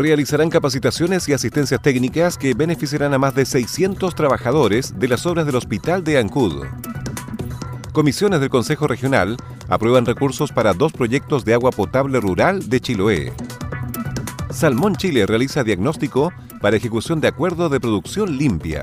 Realizarán capacitaciones y asistencias técnicas que beneficiarán a más de 600 trabajadores de las obras del Hospital de Ancud. Comisiones del Consejo Regional aprueban recursos para dos proyectos de agua potable rural de Chiloé. Salmón Chile realiza diagnóstico para ejecución de acuerdo de producción limpia.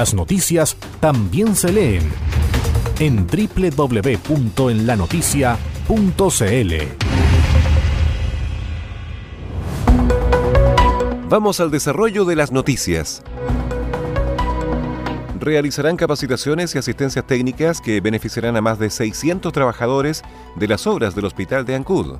Las noticias también se leen en www.enlanoticia.cl. Vamos al desarrollo de las noticias. Realizarán capacitaciones y asistencias técnicas que beneficiarán a más de 600 trabajadores de las obras del Hospital de Ancud.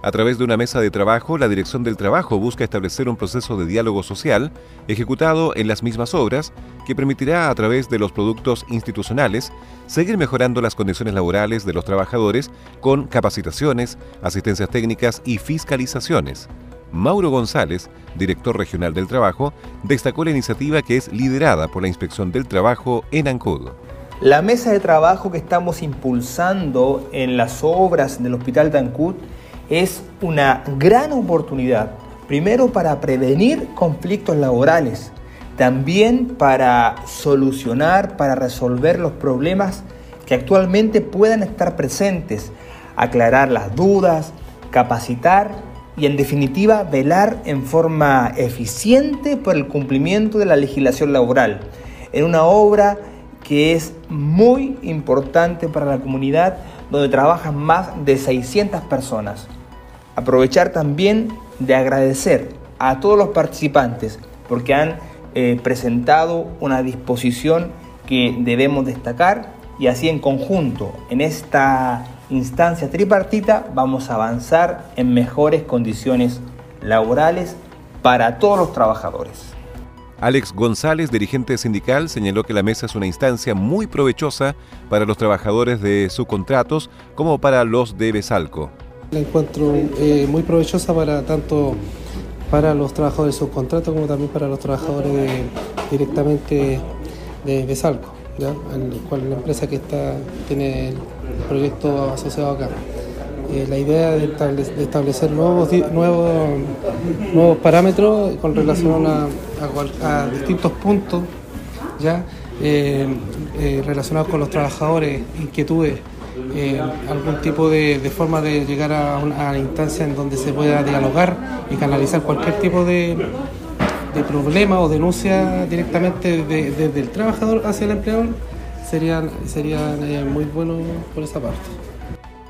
A través de una mesa de trabajo, la Dirección del Trabajo busca establecer un proceso de diálogo social ejecutado en las mismas obras que permitirá a través de los productos institucionales seguir mejorando las condiciones laborales de los trabajadores con capacitaciones, asistencias técnicas y fiscalizaciones. Mauro González, director regional del trabajo, destacó la iniciativa que es liderada por la Inspección del Trabajo en Ancud. La mesa de trabajo que estamos impulsando en las obras del Hospital de Ancud es una gran oportunidad, primero para prevenir conflictos laborales, también para solucionar, para resolver los problemas que actualmente puedan estar presentes, aclarar las dudas, capacitar y en definitiva velar en forma eficiente por el cumplimiento de la legislación laboral, en una obra que es muy importante para la comunidad donde trabajan más de 600 personas. Aprovechar también de agradecer a todos los participantes porque han eh, presentado una disposición que debemos destacar y así en conjunto en esta instancia tripartita vamos a avanzar en mejores condiciones laborales para todos los trabajadores. Alex González, dirigente sindical, señaló que la mesa es una instancia muy provechosa para los trabajadores de subcontratos como para los de Besalco. La encuentro eh, muy provechosa para tanto para los trabajadores de subcontrato como también para los trabajadores directamente de Besalco, la empresa que está tiene el proyecto asociado acá. Eh, la idea de, establecer nuevos, nuevos, nuevos parámetros con relación a, distintos puntos ya eh, relacionados con los trabajadores, inquietudes eh, algún tipo de, forma de llegar a una, instancia en donde se pueda dialogar y canalizar cualquier tipo de, problema o denuncia directamente desde el trabajador hacia el empleador, serían, serían eh, muy buenos por esa parte.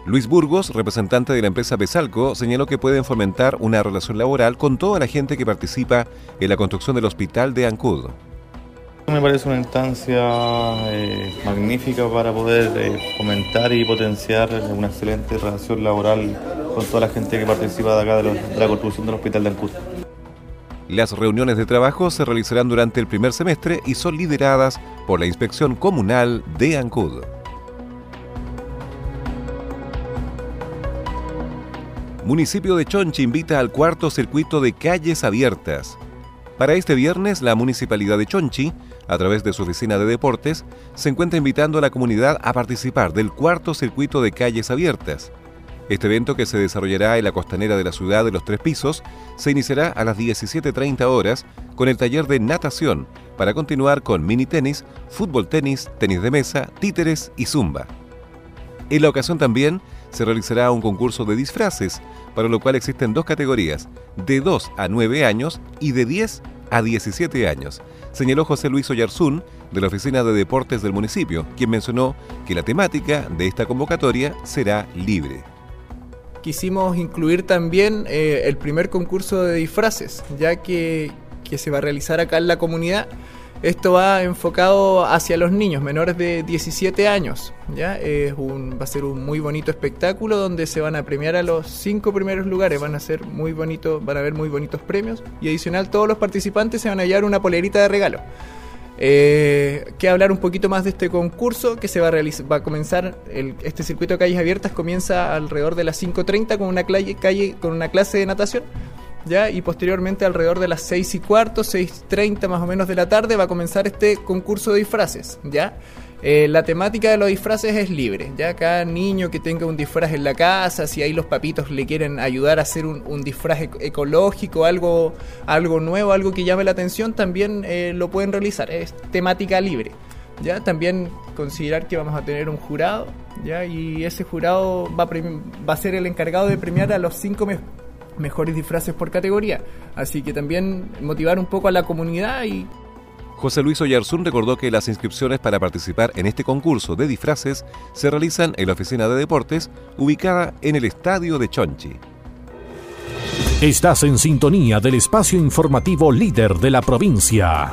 Luis Burgos, representante de la empresa Besalco, señaló que pueden fomentar una relación laboral con toda la gente que participa en la construcción del hospital de Ancud. Me parece una instancia eh, magnífica para poder eh, fomentar y potenciar una excelente relación laboral con toda la gente que participa de acá de, la construcción del Hospital de Ancud. Las reuniones de trabajo se realizarán durante el primer semestre y son lideradas por la Inspección Comunal de Ancud. Municipio de Chonchi invita al cuarto circuito de calles abiertas. Para este viernes, la Municipalidad de Chonchi a través de su oficina de deportes, se encuentra invitando a la comunidad a participar del cuarto circuito de calles abiertas. Este evento, que se desarrollará en la costanera de la ciudad de los Tres Pisos, se iniciará a las 17.30 horas con el taller de natación, para continuar con mini tenis, fútbol tenis, tenis de mesa, títeres y zumba. En la ocasión también se realizará un concurso de disfraces, para lo cual existen dos categorías, de 2 a 9 años y de 10 a 17 años, señaló José Luis Oyarzún de la Oficina de Deportes del municipio, quien mencionó que la temática de esta convocatoria será libre quisimos incluir también eh, el primer concurso de disfraces, ya que, que, se va a realizar acá en la comunidad. Esto va enfocado hacia los niños menores de 17 años. ¿ya? Va a ser un muy bonito espectáculo donde se van a premiar a los cinco primeros lugares. Van a ser muy bonitos, van a haber muy bonitos premios. Y adicional, todos los participantes se van a llevar una polerita de regalo. Eh, hablar un poquito más de este concurso que se va a realizar, va a comenzar este circuito de calles abiertas comienza alrededor de las 5.30 con una calle con una clase de natación y posteriormente alrededor de las 6 y cuarto 6.30 más o menos de la tarde va a comenzar este concurso de disfraces ya eh, la temática de los disfraces es libre. Ya cada niño que tenga un disfraz en la casa, si ahí los papitos le quieren ayudar a hacer un, disfraz ecológico, algo, algo nuevo, algo que llame la atención, también eh, lo pueden realizar. Es temática libre. ¿ya? También considerar que vamos a tener un jurado, ¿ya? y ese jurado va a, va a ser el encargado de premiar a los cinco mejores disfraces por categoría. Así que también motivar un poco a la comunidad y José Luis Oyarzún recordó que las inscripciones para participar en este concurso de disfraces se realizan en la oficina de deportes ubicada en el estadio de Chonchi. Estás en sintonía del espacio informativo líder de la provincia.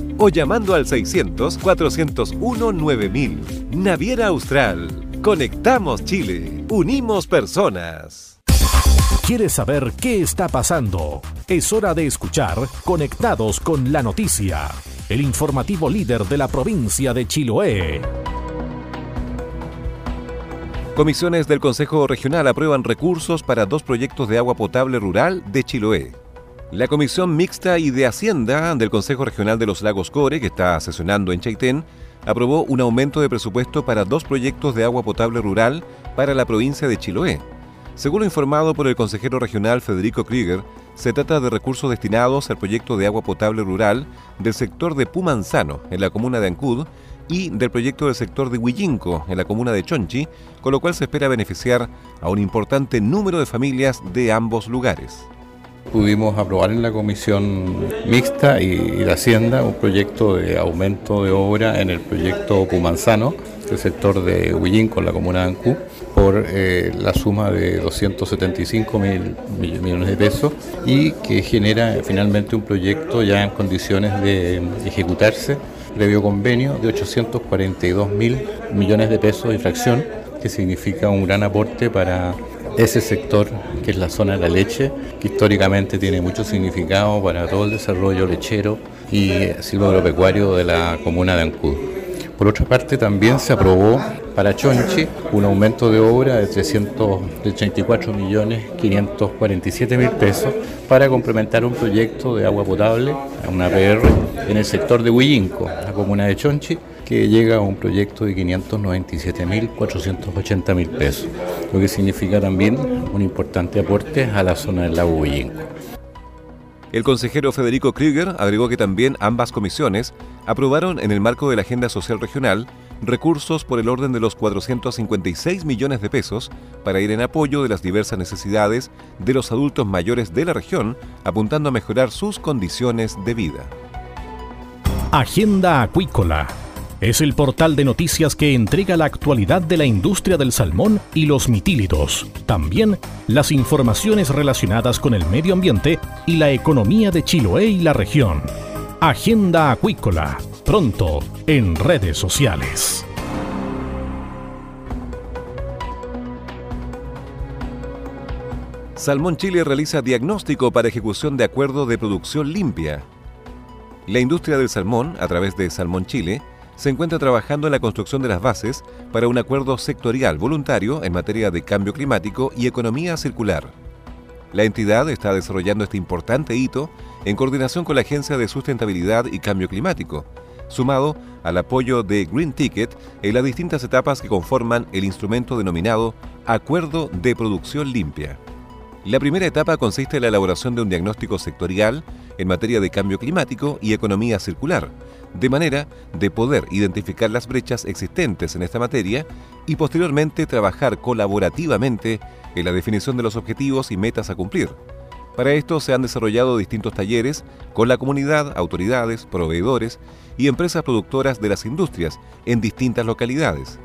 o llamando al 600-401-9000. Naviera Austral. Conectamos Chile. Unimos personas. ¿Quieres saber qué está pasando? Es hora de escuchar Conectados con la Noticia, el informativo líder de la provincia de Chiloé. Comisiones del Consejo Regional aprueban recursos para dos proyectos de agua potable rural de Chiloé. La Comisión Mixta y de Hacienda del Consejo Regional de los Lagos Core, que está sesionando en Chaitén, aprobó un aumento de presupuesto para dos proyectos de agua potable rural para la provincia de Chiloé. Según lo informado por el consejero regional Federico Krieger, se trata de recursos destinados al proyecto de agua potable rural del sector de Pumanzano, en la comuna de Ancud, y del proyecto del sector de Huillinco, en la comuna de Chonchi, con lo cual se espera beneficiar a un importante número de familias de ambos lugares. Pudimos aprobar en la comisión mixta y, de Hacienda un proyecto de aumento de obra en el proyecto Pumanzano, del sector de Huillinco, en la comuna de Ancud por eh, la suma de 275 mil millones de pesos y que genera finalmente un proyecto ya en condiciones de ejecutarse previo convenio de 842 mil millones de pesos de fracción, que significa un gran aporte para ese sector que es la zona de la leche, que históricamente tiene mucho significado para todo el desarrollo lechero y silvagropecuario de la comuna de Ancud. Por otra parte, también se aprobó para Chonchi un aumento de obra de 384 millones 547 mil pesos para complementar un proyecto de agua potable, una PR, en el sector de Huillinco, la comuna de Chonchi, que llega a un proyecto de 597 mil 480 mil pesos, lo que significa también un importante aporte a la zona del lago Huillinco. El consejero Federico Krieger agregó que también ambas comisiones aprobaron en el marco de la Agenda Social Regional recursos por el orden de los 456 millones de pesos para ir en apoyo de las diversas necesidades de los adultos mayores de la región, apuntando a mejorar sus condiciones de vida. Agenda Acuícola es el portal de noticias que entrega la actualidad de la industria del salmón y los mitílidos. También las informaciones relacionadas con el medio ambiente y la economía de Chiloé y la región. Agenda Acuícola, pronto en redes sociales. Salmón Chile realiza diagnóstico para ejecución de acuerdo de producción limpia. La industria del salmón, a través de Salmón Chile, se encuentra trabajando en la construcción de las bases para un acuerdo sectorial voluntario en materia de cambio climático y economía circular. La entidad está desarrollando este importante hito en coordinación con la Agencia de Sustentabilidad y Cambio Climático, sumado al apoyo de Green Ticket en las distintas etapas que conforman el instrumento denominado Acuerdo de Producción Limpia. La primera etapa consiste en la elaboración de un diagnóstico sectorial en materia de cambio climático y economía circular, de manera de poder identificar las brechas existentes en esta materia y posteriormente trabajar colaborativamente en la definición de los objetivos y metas a cumplir. Para esto se han desarrollado distintos talleres con la comunidad, autoridades, proveedores y empresas productoras de las industrias en distintas localidades.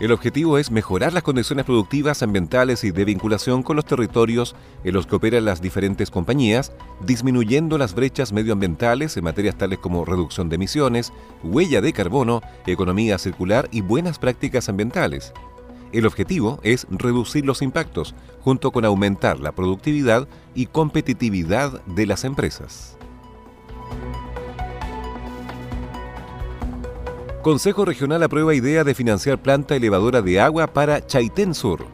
El objetivo es mejorar las condiciones productivas, ambientales y de vinculación con los territorios en los que operan las diferentes compañías, disminuyendo las brechas medioambientales en materias tales como reducción de emisiones, huella de carbono, economía circular y buenas prácticas ambientales. El objetivo es reducir los impactos, junto con aumentar la productividad y competitividad de las empresas. Consejo Regional aprueba idea de financiar planta elevadora de agua para Chaitén Sur.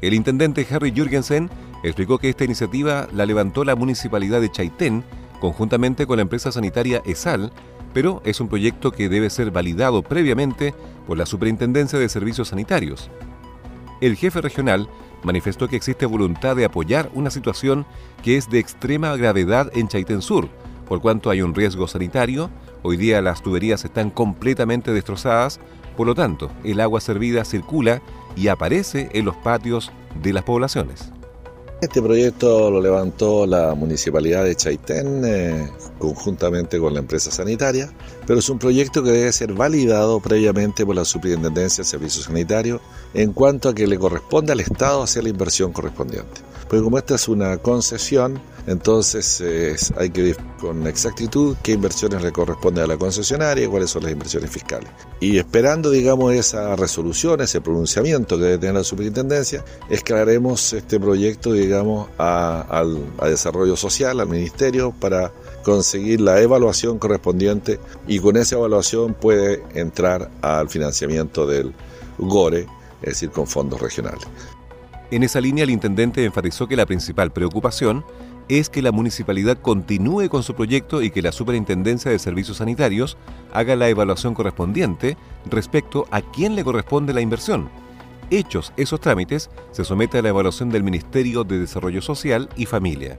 El intendente Harry Jürgensen explicó que esta iniciativa la levantó la municipalidad de Chaitén conjuntamente con la empresa sanitaria ESAL, pero es un proyecto que debe ser validado previamente por la Superintendencia de Servicios Sanitarios. El jefe regional manifestó que existe voluntad de apoyar una situación que es de extrema gravedad en Chaitén Sur, por cuanto hay un riesgo sanitario, hoy día las tuberías están completamente destrozadas, por lo tanto el agua servida circula y aparece en los patios de las poblaciones. Este proyecto lo levantó la municipalidad de Chaitén eh, conjuntamente con la empresa sanitaria, pero es un proyecto que debe ser validado previamente por la Superintendencia de Servicios Sanitarios en cuanto a que le corresponde al Estado hacer la inversión correspondiente. Porque como esta es una concesión, entonces hay que ver con exactitud qué inversiones le corresponden a la concesionaria y cuáles son las inversiones fiscales. Y esperando, digamos, esa resolución, ese pronunciamiento que debe tener la superintendencia, escalaremos este proyecto, digamos, a, a desarrollo social, al ministerio, para conseguir la evaluación correspondiente y con esa evaluación puede entrar al financiamiento del GORE, es decir, con fondos regionales. En esa línea, el intendente enfatizó que la principal preocupación es que la municipalidad continúe con su proyecto y que la Superintendencia de Servicios Sanitarios haga la evaluación correspondiente respecto a quién le corresponde la inversión. Hechos esos trámites, se somete a la evaluación del Ministerio de Desarrollo Social y Familia.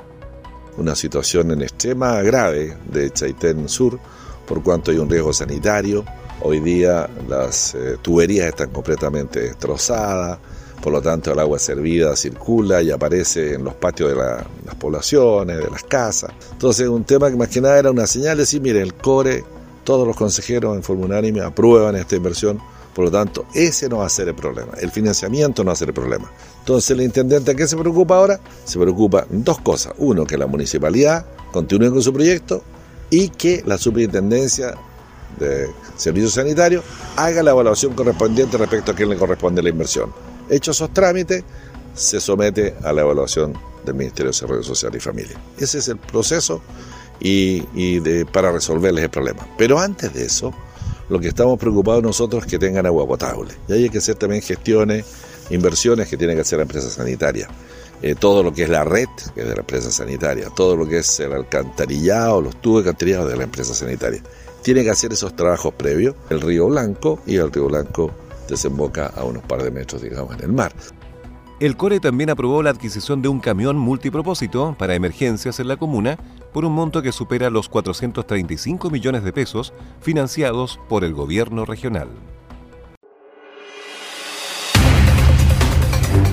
Una situación en extrema grave de Chaitén Sur, por cuanto hay un riesgo sanitario. Hoy día las eh, tuberías están completamente destrozadas, por lo tanto el agua servida circula y aparece en los patios de las poblaciones, de las casas. Entonces un tema que más que nada era una señal de decir, mire, el CORE, todos los consejeros en forma unánime aprueban esta inversión, por lo tanto ese no va a ser el problema, el financiamiento no va a ser el problema. Entonces el intendente, qué se preocupa ahora? Se preocupa dos cosas. Uno, que la municipalidad continúe con su proyecto y que la superintendencia de servicios sanitarios haga la evaluación correspondiente respecto a quién le corresponde la inversión. Hechos esos trámites, se somete a la evaluación del Ministerio de Desarrollo Social y Familia. Ese es el proceso y, para resolverles el problema. Pero antes de eso, lo que estamos preocupados nosotros es que tengan agua potable. Y hay que hacer también gestiones, inversiones que tiene que hacer la empresa sanitaria. Eh, todo lo que es la red, que es de la empresa sanitaria, todo lo que es el alcantarillado, los tubos alcantarillados de la empresa sanitaria. Tiene que hacer esos trabajos previos, el río Blanco y el río Blanco desemboca a unos par de metros, digamos, en el mar. El CORE también aprobó la adquisición de un camión multipropósito para emergencias en la comuna por un monto que supera los 435 millones de pesos financiados por el gobierno regional.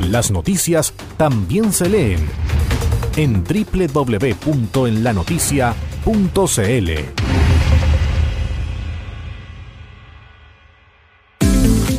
Las noticias también se leen en www.enlanoticia.cl.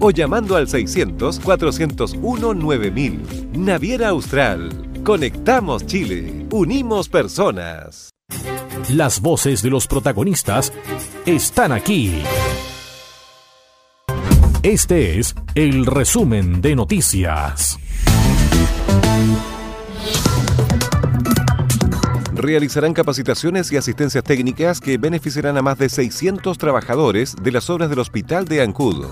o llamando al 600 401 9000. Naviera Austral. Conectamos Chile. Unimos personas. Las voces de los protagonistas están aquí. Este es el resumen de noticias. Realizarán capacitaciones y asistencias técnicas que beneficiarán a más de 600 trabajadores de las obras del Hospital de Ancud.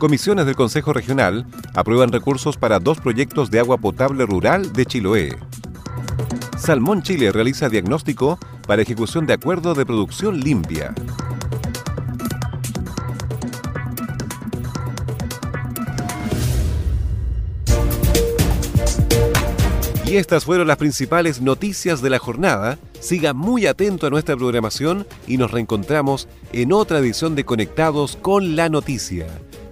Comisiones del Consejo Regional aprueban recursos para dos proyectos de agua potable rural de Chiloé. Salmón Chile realiza diagnóstico para ejecución de acuerdo de producción limpia. Y estas fueron las principales noticias de la jornada. Siga muy atento a nuestra programación y nos reencontramos en otra edición de Conectados con la Noticia.